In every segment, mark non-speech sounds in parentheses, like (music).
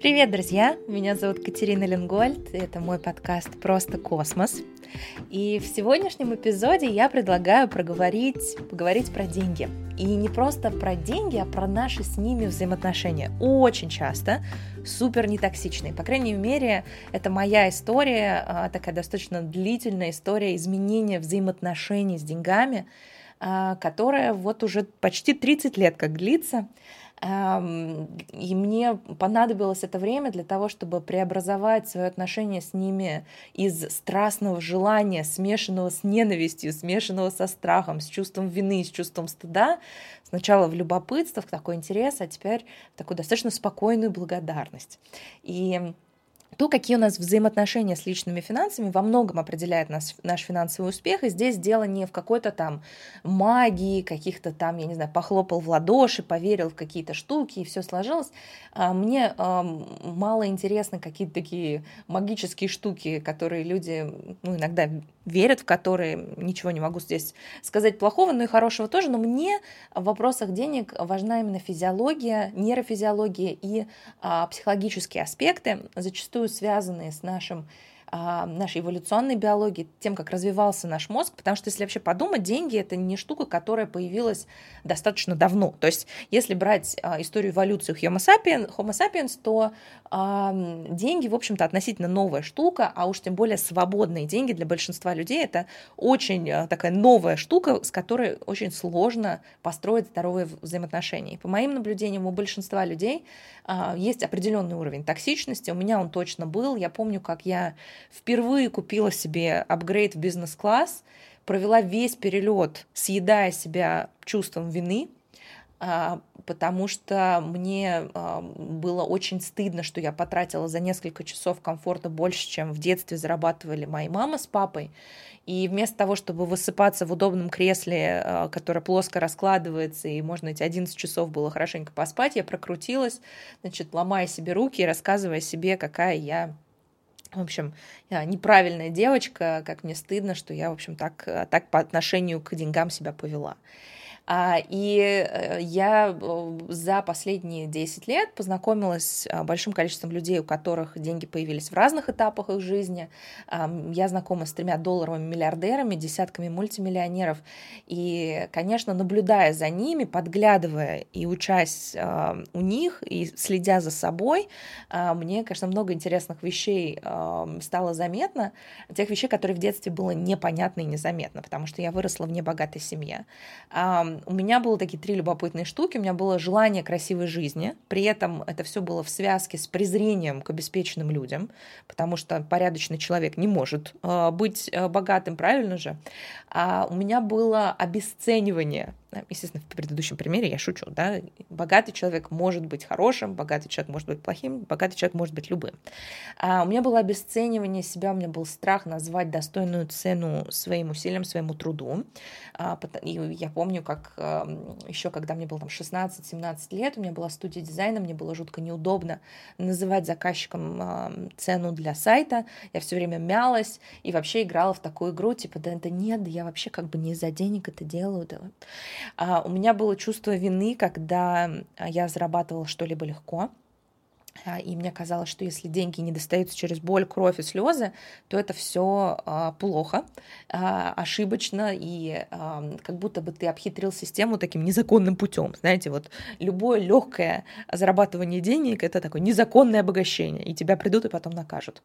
Привет, друзья! Меня зовут Катерина Ленгольд, это мой подкаст «Просто космос». И в сегодняшнем эпизоде я предлагаю проговорить, поговорить про деньги. И не просто про деньги, а про наши с ними взаимоотношения. Очень часто супер нетоксичные. По крайней мере, это моя история, а, такая достаточно длительная история изменения взаимоотношений с деньгами, а, которая вот уже почти 30 лет как длится. И мне понадобилось это время для того, чтобы преобразовать свое отношение с ними из страстного желания, смешанного с ненавистью, смешанного со страхом, с чувством вины, с чувством стыда, сначала в любопытство, в такой интерес, а теперь в такую достаточно спокойную благодарность. И то, какие у нас взаимоотношения с личными финансами, во многом определяет нас, наш финансовый успех. И здесь дело не в какой-то там магии, каких-то там, я не знаю, похлопал в ладоши, поверил в какие-то штуки, и все сложилось. А, мне мало интересны какие-то такие магические штуки, которые люди ну, иногда верят, в которые ничего не могу здесь сказать плохого, но и хорошего тоже. Но мне в вопросах денег важна именно физиология, нейрофизиология и а, психологические аспекты. Зачастую связанные с нашим нашей эволюционной биологии, тем, как развивался наш мозг, потому что если вообще подумать, деньги это не штука, которая появилась достаточно давно. То есть, если брать а, историю эволюции Homo sapiens, Homo sapiens то а, деньги, в общем-то, относительно новая штука, а уж тем более свободные деньги для большинства людей это очень а, такая новая штука, с которой очень сложно построить здоровые взаимоотношения. И по моим наблюдениям, у большинства людей а, есть определенный уровень токсичности. У меня он точно был. Я помню, как я впервые купила себе апгрейд в бизнес-класс, провела весь перелет, съедая себя чувством вины, а, потому что мне а, было очень стыдно, что я потратила за несколько часов комфорта больше, чем в детстве зарабатывали мои мама с папой. И вместо того, чтобы высыпаться в удобном кресле, а, которое плоско раскладывается, и можно эти 11 часов было хорошенько поспать, я прокрутилась, значит, ломая себе руки и рассказывая себе, какая я в общем, неправильная девочка, как мне стыдно, что я, в общем, так, так по отношению к деньгам себя повела. А, и э, я э, за последние 10 лет познакомилась с а, большим количеством людей, у которых деньги появились в разных этапах их жизни. Я знакома с тремя долларовыми миллиардерами, десятками мультимиллионеров. И, конечно, наблюдая за ними, подглядывая и учась у них, и следя за собой, мне, конечно, много интересных вещей стало заметно, тех вещей, которые в детстве было непонятно и незаметно, потому что я выросла в небогатой семье у меня было такие три любопытные штуки. У меня было желание красивой жизни. При этом это все было в связке с презрением к обеспеченным людям, потому что порядочный человек не может э, быть э, богатым, правильно же? А у меня было обесценивание естественно, в предыдущем примере я шучу, да, богатый человек может быть хорошим, богатый человек может быть плохим, богатый человек может быть любым. А у меня было обесценивание себя, у меня был страх назвать достойную цену своим усилиям, своему труду. А, и я помню, как еще когда мне было там 16-17 лет, у меня была студия дизайна, мне было жутко неудобно называть заказчикам цену для сайта, я все время мялась и вообще играла в такую игру, типа, да это нет, да я вообще как бы не из-за денег это делаю, да. А, у меня было чувство вины, когда я зарабатывала что-либо легко, а, и мне казалось, что если деньги не достаются через боль, кровь и слезы, то это все а, плохо, а, ошибочно, и а, как будто бы ты обхитрил систему таким незаконным путем. Знаете, вот любое легкое зарабатывание денег это такое незаконное обогащение, и тебя придут и потом накажут.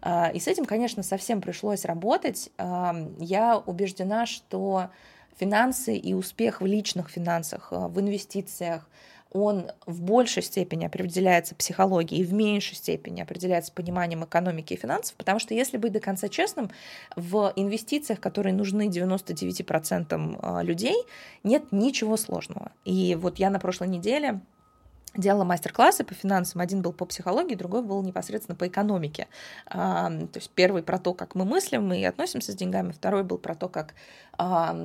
А, и с этим, конечно, совсем пришлось работать. А, я убеждена, что финансы и успех в личных финансах, э, в инвестициях, он в большей степени определяется психологией и в меньшей степени определяется пониманием экономики и финансов, потому что если быть до конца честным, в инвестициях, которые нужны 99% э, людей, нет ничего сложного. И вот я на прошлой неделе делала мастер-классы по финансам. Один был по психологии, другой был непосредственно по экономике. А, то есть первый про то, как мы мыслим и относимся с деньгами, второй был про то, как, а,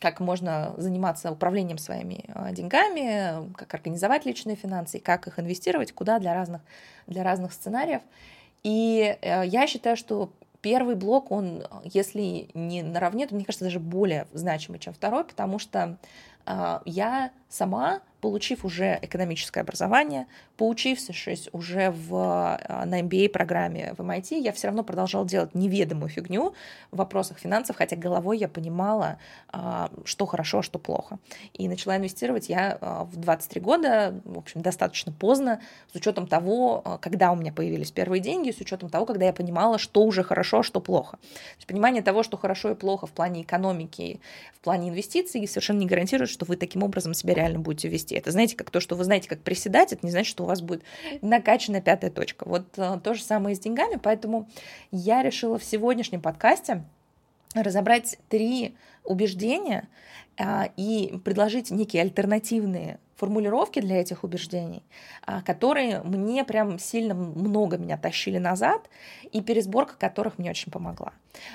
как можно заниматься управлением своими а, деньгами, как организовать личные финансы, как их инвестировать, куда для разных, для разных сценариев. И э, я считаю, что первый блок, он, если не наравне, то, мне кажется, даже более значимый, чем второй, потому что я сама получив уже экономическое образование, поучившись уже в, а, на MBA-программе в MIT, я все равно продолжала делать неведомую фигню в вопросах финансов, хотя головой я понимала, а, что хорошо, а что плохо. И начала инвестировать я в 23 года, в общем, достаточно поздно, с учетом того, когда у меня появились первые деньги, с учетом того, когда я понимала, что уже хорошо, а что плохо. То есть понимание того, что хорошо и плохо в плане экономики, в плане инвестиций, совершенно не гарантирует, что вы таким образом себя реально будете вести. Это, знаете, как то, что вы знаете, как приседать, это не значит, что у вас будет накачана пятая точка. Вот э, то же самое с деньгами, поэтому я решила в сегодняшнем подкасте разобрать три убеждения а, и предложить некие альтернативные формулировки для этих убеждений, а, которые мне прям сильно много меня тащили назад, и пересборка которых мне очень помогла.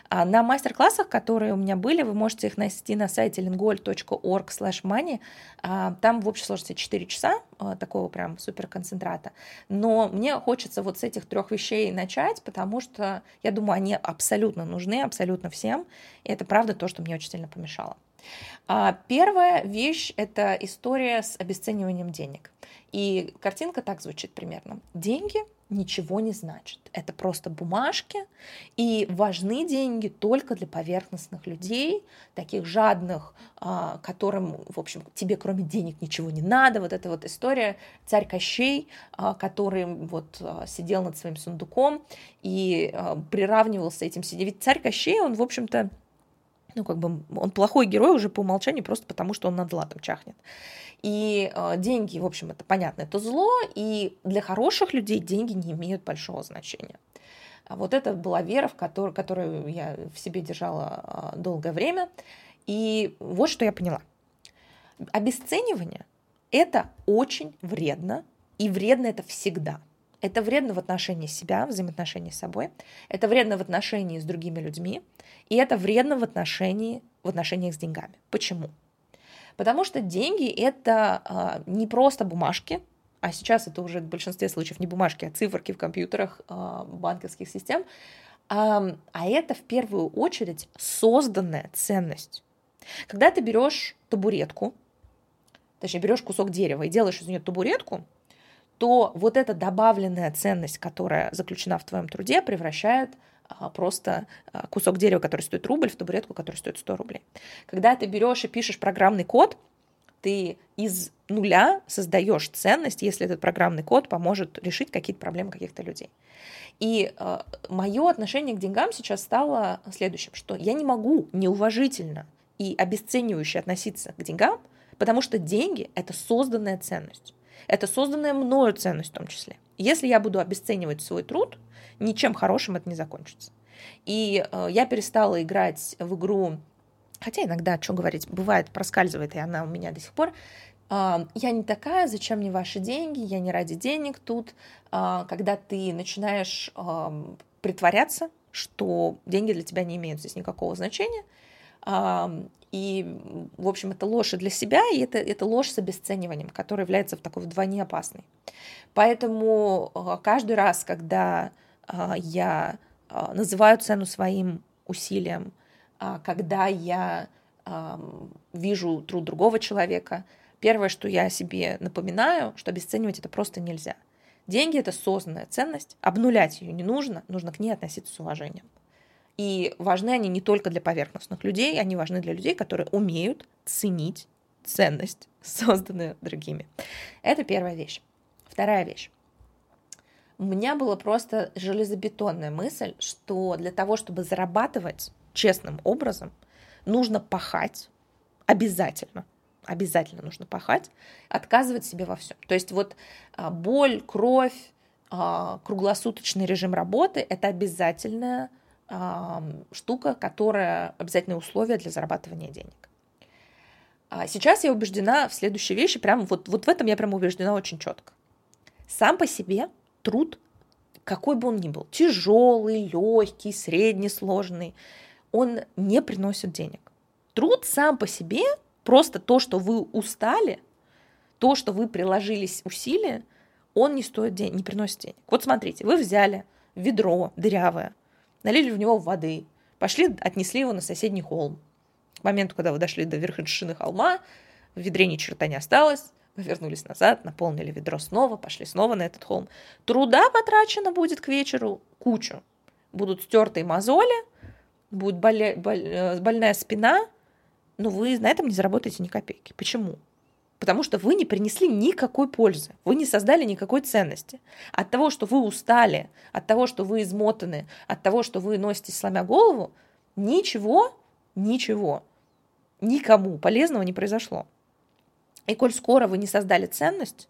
А, на мастер-классах, которые у меня были, вы можете их найти на сайте lingol.org money. А, там в общей сложности 4 часа такого прям суперконцентрата. Но мне хочется вот с этих трех вещей начать, потому что я думаю, они абсолютно нужны, абсолютно всем. И это правда то, что мне очень сильно помешало. А первая вещь – это история с обесцениванием денег. И картинка так звучит примерно. Деньги ничего не значат. Это просто бумажки, и важны деньги только для поверхностных людей, таких жадных, а, которым, в общем, тебе кроме денег ничего не надо. Вот эта вот история царь Кощей, а, который вот сидел над своим сундуком и приравнивался этим сидеть. Ведь царь Кощей, он, в общем-то, ну, как бы он плохой герой уже по умолчанию, просто потому что он над златом чахнет. И э, деньги, в общем, это понятно, это зло, и для хороших людей деньги не имеют большого значения. А вот это была вера, в которую, которую я в себе держала э, долгое время. И вот что я поняла. Обесценивание – это очень вредно, и вредно это всегда – это вредно в отношении себя, взаимоотношении с собой. Это вредно в отношении с другими людьми. И это вредно в, отношении, в отношениях с деньгами. Почему? Потому что деньги – это а, не просто бумажки, а сейчас это уже в большинстве случаев не бумажки, а циферки в компьютерах а, банковских систем, а, а это в первую очередь созданная ценность. Когда ты берешь табуретку, точнее берешь кусок дерева и делаешь из нее табуретку, то вот эта добавленная ценность, которая заключена в твоем труде, превращает а, просто а, кусок дерева, который стоит рубль, в табуретку, которая стоит 100 рублей. Когда ты берешь и пишешь программный код, ты из нуля создаешь ценность, если этот программный код поможет решить какие-то проблемы каких-то людей. И э, мое отношение к деньгам сейчас стало следующим, что я не могу неуважительно и обесценивающе относиться к деньгам, потому что деньги — это созданная ценность. Это созданная мною ценность в том числе. Если я буду обесценивать свой труд, ничем хорошим это не закончится. И э, я перестала играть в игру, хотя иногда, что говорить, бывает, проскальзывает, и она у меня до сих пор. Э, я не такая, зачем мне ваши деньги, я не ради денег тут. Э, когда ты начинаешь притворяться, что деньги для тебя не имеют здесь никакого значения, и, в общем, это ложь и для себя, и это, это ложь с обесцениванием, которая является в такой вдвойне опасной. Поэтому а, каждый раз, когда а, я а, называю цену своим усилиям, когда я вижу труд другого человека, первое, что я себе напоминаю, что обесценивать это просто нельзя. Деньги — это созданная ценность, обнулять ее не нужно, нужно к ней относиться с уважением. И важны они не только для поверхностных людей, они важны для людей, которые умеют ценить ценность, (laughs) созданную другими. Это первая вещь. Вторая вещь. У меня была просто железобетонная мысль, что для того, чтобы зарабатывать честным образом, нужно пахать обязательно. Обязательно нужно пахать, отказывать себе во всем. То есть вот а, боль, кровь, а, круглосуточный режим работы – это обязательная штука, которая обязательное условие для зарабатывания денег. А сейчас я убеждена в следующей вещи, прям вот, вот в этом я прям убеждена очень четко. Сам по себе труд, какой бы он ни был, тяжелый, легкий, средний, сложный, он не приносит денег. Труд сам по себе, просто то, что вы устали, то, что вы приложились усилия, он не стоит денег, не приносит денег. Вот смотрите, вы взяли ведро дырявое, налили в него воды, пошли, отнесли его на соседний холм. К моменту, когда вы дошли до вершины холма, в ведре ни черта не осталось, вы вернулись назад, наполнили ведро снова, пошли снова на этот холм. Труда потрачено будет к вечеру кучу. Будут стертые мозоли, будет боля... боль... Э, больная спина, но вы на этом не заработаете ни копейки. Почему? Потому что вы не принесли никакой пользы, вы не создали никакой ценности. От того, что вы устали, от того, что вы измотаны, от того, что вы носите сломя голову, ничего, ничего, никому полезного не произошло. И коль скоро вы не создали ценность,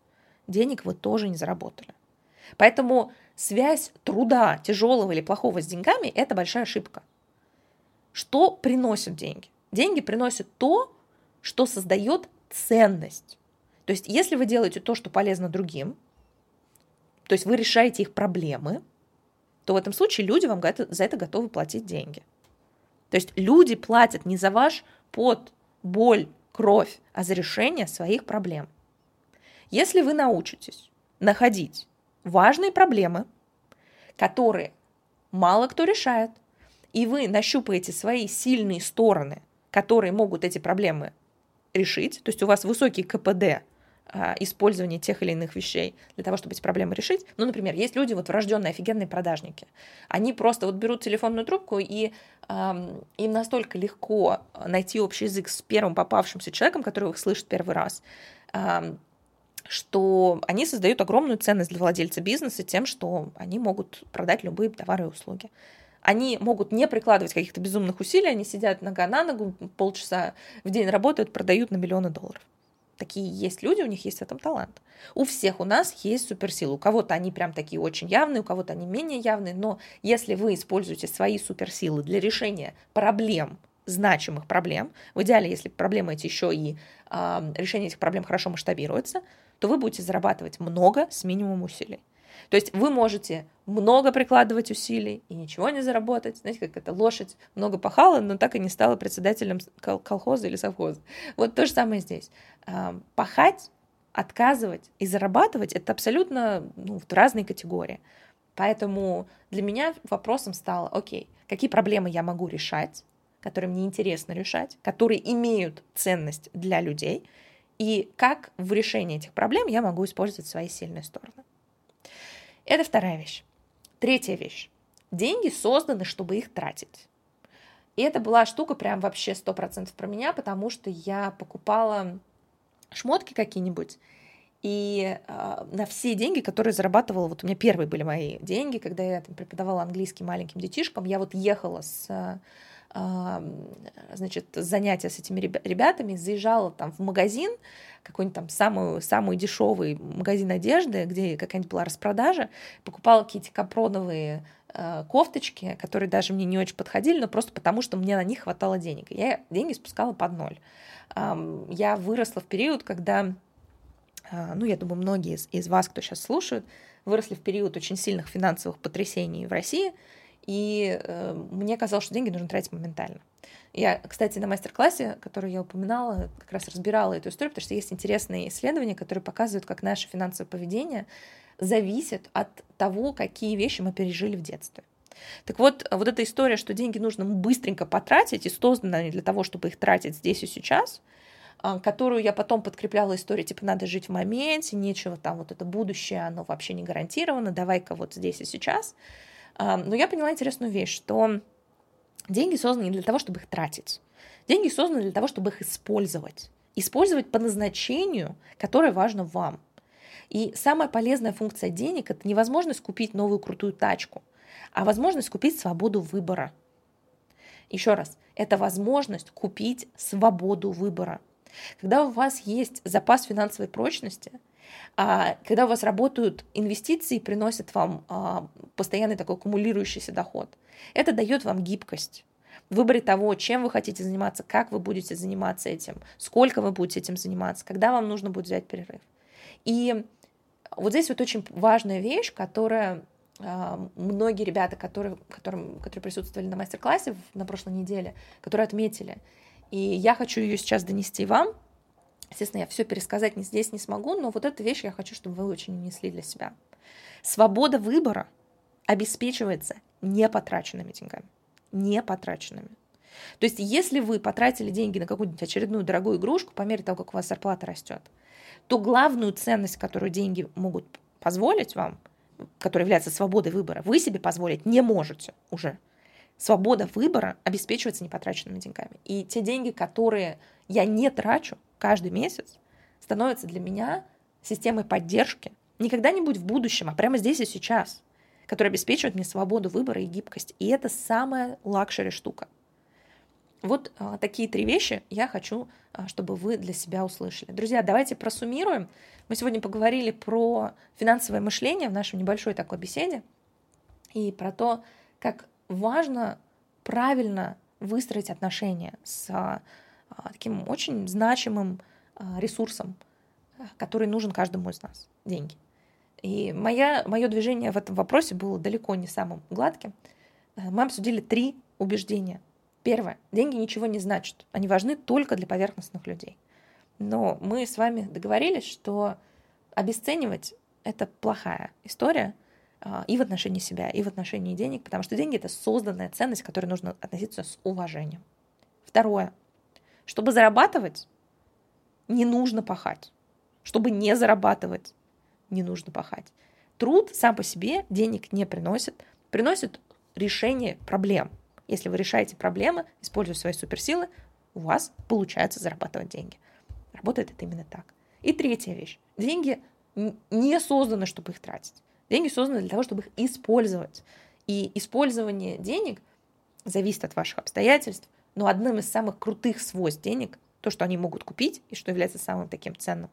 денег вы тоже не заработали. Поэтому связь труда, тяжелого или плохого с деньгами – это большая ошибка. Что приносит деньги? Деньги приносят то, что создает ценность. То есть, если вы делаете то, что полезно другим, то есть вы решаете их проблемы, то в этом случае люди вам за это готовы платить деньги. То есть люди платят не за ваш пот, боль, кровь, а за решение своих проблем. Если вы научитесь находить важные проблемы, которые мало кто решает, и вы нащупаете свои сильные стороны, которые могут эти проблемы решить, то есть у вас высокий КПД а, использования тех или иных вещей для того, чтобы эти проблемы решить. Ну, например, есть люди, вот врожденные офигенные продажники. Они просто вот берут телефонную трубку, и э, им настолько легко найти общий язык с первым попавшимся человеком, который их слышит первый раз, э, что они создают огромную ценность для владельца бизнеса тем, что они могут продать любые товары и услуги. Они могут не прикладывать каких-то безумных усилий, они сидят нога на ногу, полчаса в день работают, продают на миллионы долларов. Такие есть люди, у них есть в этом талант. У всех у нас есть суперсилы. У кого-то они прям такие очень явные, у кого-то они менее явные, но если вы используете свои суперсилы для решения проблем, значимых проблем, в идеале, если проблемы эти еще и э, решение этих проблем хорошо масштабируется, то вы будете зарабатывать много с минимумом усилий. То есть вы можете много прикладывать усилий и ничего не заработать. Знаете, как это лошадь много пахала, но так и не стала председателем колхоза или совхоза. Вот то же самое здесь. Пахать, отказывать и зарабатывать — это абсолютно ну, в разные категории. Поэтому для меня вопросом стало, окей, какие проблемы я могу решать, которые мне интересно решать, которые имеют ценность для людей, и как в решении этих проблем я могу использовать свои сильные стороны. Это вторая вещь. Третья вещь. Деньги созданы, чтобы их тратить. И это была штука прям вообще сто процентов про меня, потому что я покупала шмотки какие-нибудь, и э, на все деньги, которые зарабатывала, вот у меня первые были мои деньги, когда я там, преподавала английский маленьким детишкам, я вот ехала с значит, занятия с этими ребятами, заезжала там в магазин, какой-нибудь там самый, самый дешевый магазин одежды, где какая-нибудь была распродажа, покупала какие-то капроновые э, кофточки, которые даже мне не очень подходили, но просто потому, что мне на них хватало денег. Я деньги спускала под ноль. Я выросла в период, когда, э, ну, я думаю, многие из, из вас, кто сейчас слушают, выросли в период очень сильных финансовых потрясений в России – и э, мне казалось, что деньги нужно тратить моментально. Я, кстати, на мастер-классе, который я упоминала, как раз разбирала эту историю, потому что есть интересные исследования, которые показывают, как наше финансовое поведение зависит от того, какие вещи мы пережили в детстве. Так вот, вот эта история, что деньги нужно быстренько потратить и созданы они для того, чтобы их тратить здесь и сейчас, а, которую я потом подкрепляла историей, типа, надо жить в моменте, нечего там, вот это будущее, оно вообще не гарантировано, давай-ка вот здесь и сейчас – но я поняла интересную вещь, что деньги созданы не для того, чтобы их тратить. Деньги созданы для того, чтобы их использовать. Использовать по назначению, которое важно вам. И самая полезная функция денег – это невозможность купить новую крутую тачку, а возможность купить свободу выбора. Еще раз, это возможность купить свободу выбора. Когда у вас есть запас финансовой прочности – когда у вас работают инвестиции, приносят вам а, постоянный такой аккумулирующийся доход. Это дает вам гибкость в выборе того, чем вы хотите заниматься, как вы будете заниматься этим, сколько вы будете этим заниматься, когда вам нужно будет взять перерыв. И вот здесь вот очень важная вещь, которая а, многие ребята, которые, которым, которые присутствовали на мастер-классе на прошлой неделе, которые отметили, и я хочу ее сейчас донести вам, Естественно, я все пересказать не здесь не смогу, но вот эту вещь я хочу, чтобы вы очень унесли для себя. Свобода выбора обеспечивается непотраченными деньгами. Непотраченными. То есть, если вы потратили деньги на какую-нибудь очередную дорогую игрушку по мере того, как у вас зарплата растет, то главную ценность, которую деньги могут позволить вам, которая является свободой выбора, вы себе позволить не можете уже. Свобода выбора обеспечивается непотраченными деньгами. И те деньги, которые я не трачу каждый месяц, становятся для меня системой поддержки не когда-нибудь в будущем, а прямо здесь и сейчас, которая обеспечивает мне свободу выбора и гибкость. И это самая luxury штука. Вот а, такие три вещи я хочу, а, чтобы вы для себя услышали. Друзья, давайте просуммируем. Мы сегодня поговорили про финансовое мышление в нашей небольшой такой беседе и про то, как важно правильно выстроить отношения с а, таким очень значимым а, ресурсом, который нужен каждому из нас — деньги. И моя, мое движение в этом вопросе было далеко не самым гладким. Э, мы обсудили три убеждения. Первое. Деньги ничего не значат. Они важны только для поверхностных людей. Но мы с вами договорились, что обесценивать — это плохая история а, и в отношении себя, и в отношении денег, потому что деньги — это созданная ценность, к которой нужно относиться с уважением. Второе. Чтобы зарабатывать, не нужно пахать. Чтобы не зарабатывать, не нужно пахать. Труд сам по себе денег не приносит, приносит решение проблем. Если вы решаете проблемы, используя свои суперсилы, у вас получается зарабатывать деньги. Работает это именно так. И третья вещь. Деньги не созданы, чтобы их тратить. Деньги созданы для того, чтобы их использовать. И использование денег зависит от ваших обстоятельств, но одним из самых крутых свойств денег, то, что они могут купить и что является самым таким ценным,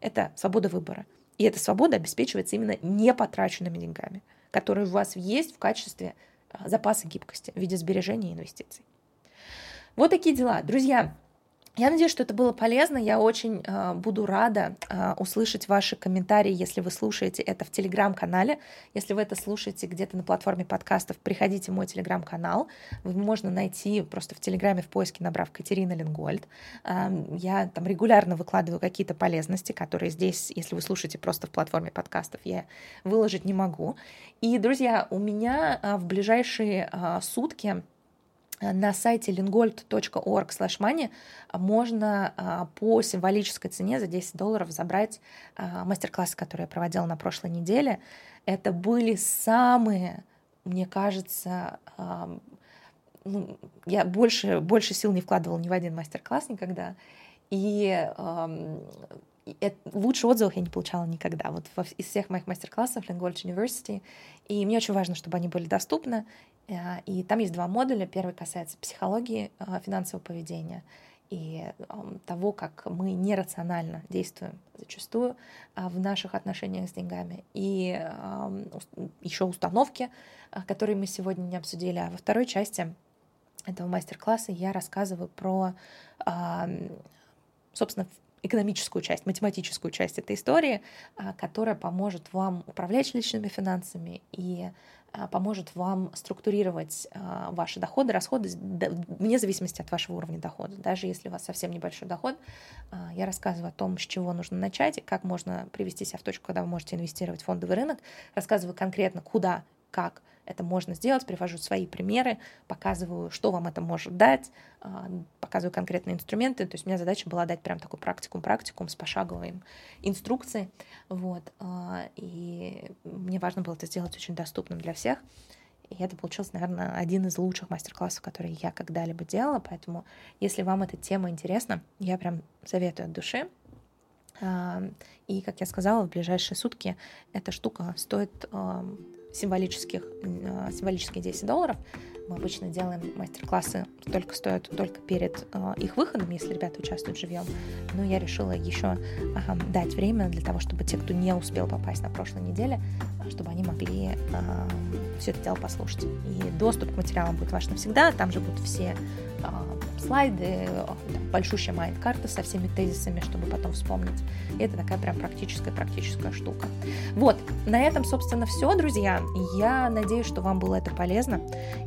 это свобода выбора. И эта свобода обеспечивается именно непотраченными деньгами, которые у вас есть в качестве а, запаса гибкости в виде сбережений и инвестиций. Вот такие дела. Друзья, я надеюсь, что это было полезно. Я очень э, буду рада э, услышать ваши комментарии, если вы слушаете это в телеграм-канале. Если вы это слушаете где-то на платформе подкастов, приходите в мой телеграм-канал. Можно найти просто в телеграме в поиске, набрав Катерина Ленгольд. Э, я там регулярно выкладываю какие-то полезности, которые здесь, если вы слушаете просто в платформе подкастов, я выложить не могу. И, друзья, у меня э, в ближайшие э, сутки на сайте lingold.org money можно а, по символической цене за 10 долларов забрать а, мастер-классы, которые я проводила на прошлой неделе. Это были самые, мне кажется, ну, я больше, больше сил не вкладывала ни в один мастер-класс никогда. И лучше отзывов я не получала никогда. Вот из всех моих мастер-классов Lingold University. И мне очень важно, чтобы они были доступны. Э, и там есть два модуля. Первый касается психологии э, финансового поведения и того, как мы нерационально действуем зачастую э, в наших отношениях с деньгами, и еще установки, которые мы сегодня не обсудили. А во второй части этого мастер-класса я рассказываю про, собственно, экономическую часть, математическую часть этой истории, которая поможет вам управлять личными финансами и поможет вам структурировать а, ваши доходы, расходы вне зависимости от вашего уровня дохода. Даже если у вас совсем небольшой доход, а, я рассказываю о том, с чего нужно начать как можно привести себя в точку, когда вы можете инвестировать в фондовый рынок. Рассказываю конкретно, куда, как это можно сделать, привожу свои примеры, показываю, что вам это может дать, а, показываю конкретные инструменты. То есть у меня задача была дать прям такой практикум-практикум с пошаговой инструкцией. Вот. А, и мне важно было это сделать очень доступным для всех. И это получился, наверное, один из лучших мастер-классов, которые я когда-либо делала. Поэтому, если вам эта тема интересна, я прям советую от души. А, и, как я сказала, в ближайшие сутки эта штука стоит символических, э, символические 10 долларов. Мы обычно делаем мастер-классы, только стоят только перед э, их выходом, если ребята участвуют живьем. Но я решила еще э, дать время для того, чтобы те, кто не успел попасть на прошлой неделе, чтобы они могли э, все это дело послушать. И доступ к материалам будет ваш навсегда. Там же будут все слайды, большущая майнд-карта со всеми тезисами, чтобы потом вспомнить. И это такая прям практическая-практическая штука. Вот, на этом, собственно, все, друзья. Я надеюсь, что вам было это полезно.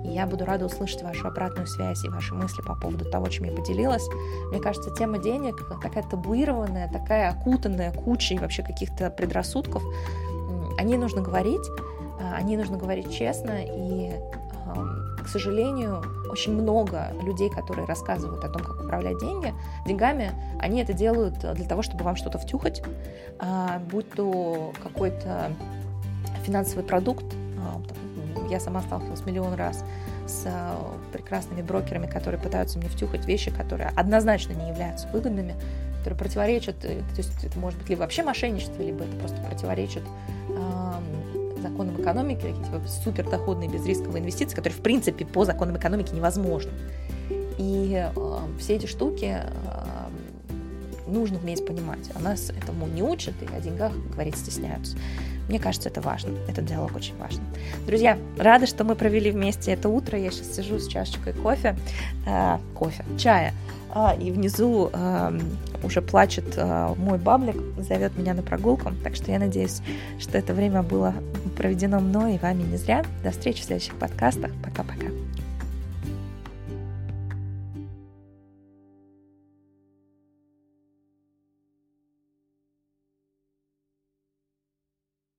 Я буду рада услышать вашу обратную связь и ваши мысли по поводу того, чем я поделилась. Мне кажется, тема денег такая табуированная, такая окутанная кучей вообще каких-то предрассудков. О ней нужно говорить, о ней нужно говорить честно и сожалению, очень много людей, которые рассказывают о том, как управлять деньги, деньгами, они это делают для того, чтобы вам что-то втюхать, а, будь то какой-то финансовый продукт, а, я сама сталкивалась миллион раз с а, прекрасными брокерами, которые пытаются мне втюхать вещи, которые однозначно не являются выгодными, которые противоречат, э, то есть это может быть либо вообще мошенничество, либо это просто противоречит законам экономики, какие-то супердоходные безрисковые инвестиции, которые в принципе по законам экономики невозможны. И э, все эти штуки э, нужно уметь понимать. А нас этому не учат и о деньгах говорить стесняются. Мне кажется, это важно. Этот диалог очень важен. Друзья, рада, что мы провели вместе это утро. Я сейчас сижу с чашечкой кофе, э, кофе, чая. А, и внизу э, уже плачет э, мой баблик, зовет меня на прогулку. Так что я надеюсь, что это время было проведено мной и вами не зря. До встречи в следующих подкастах. Пока-пока.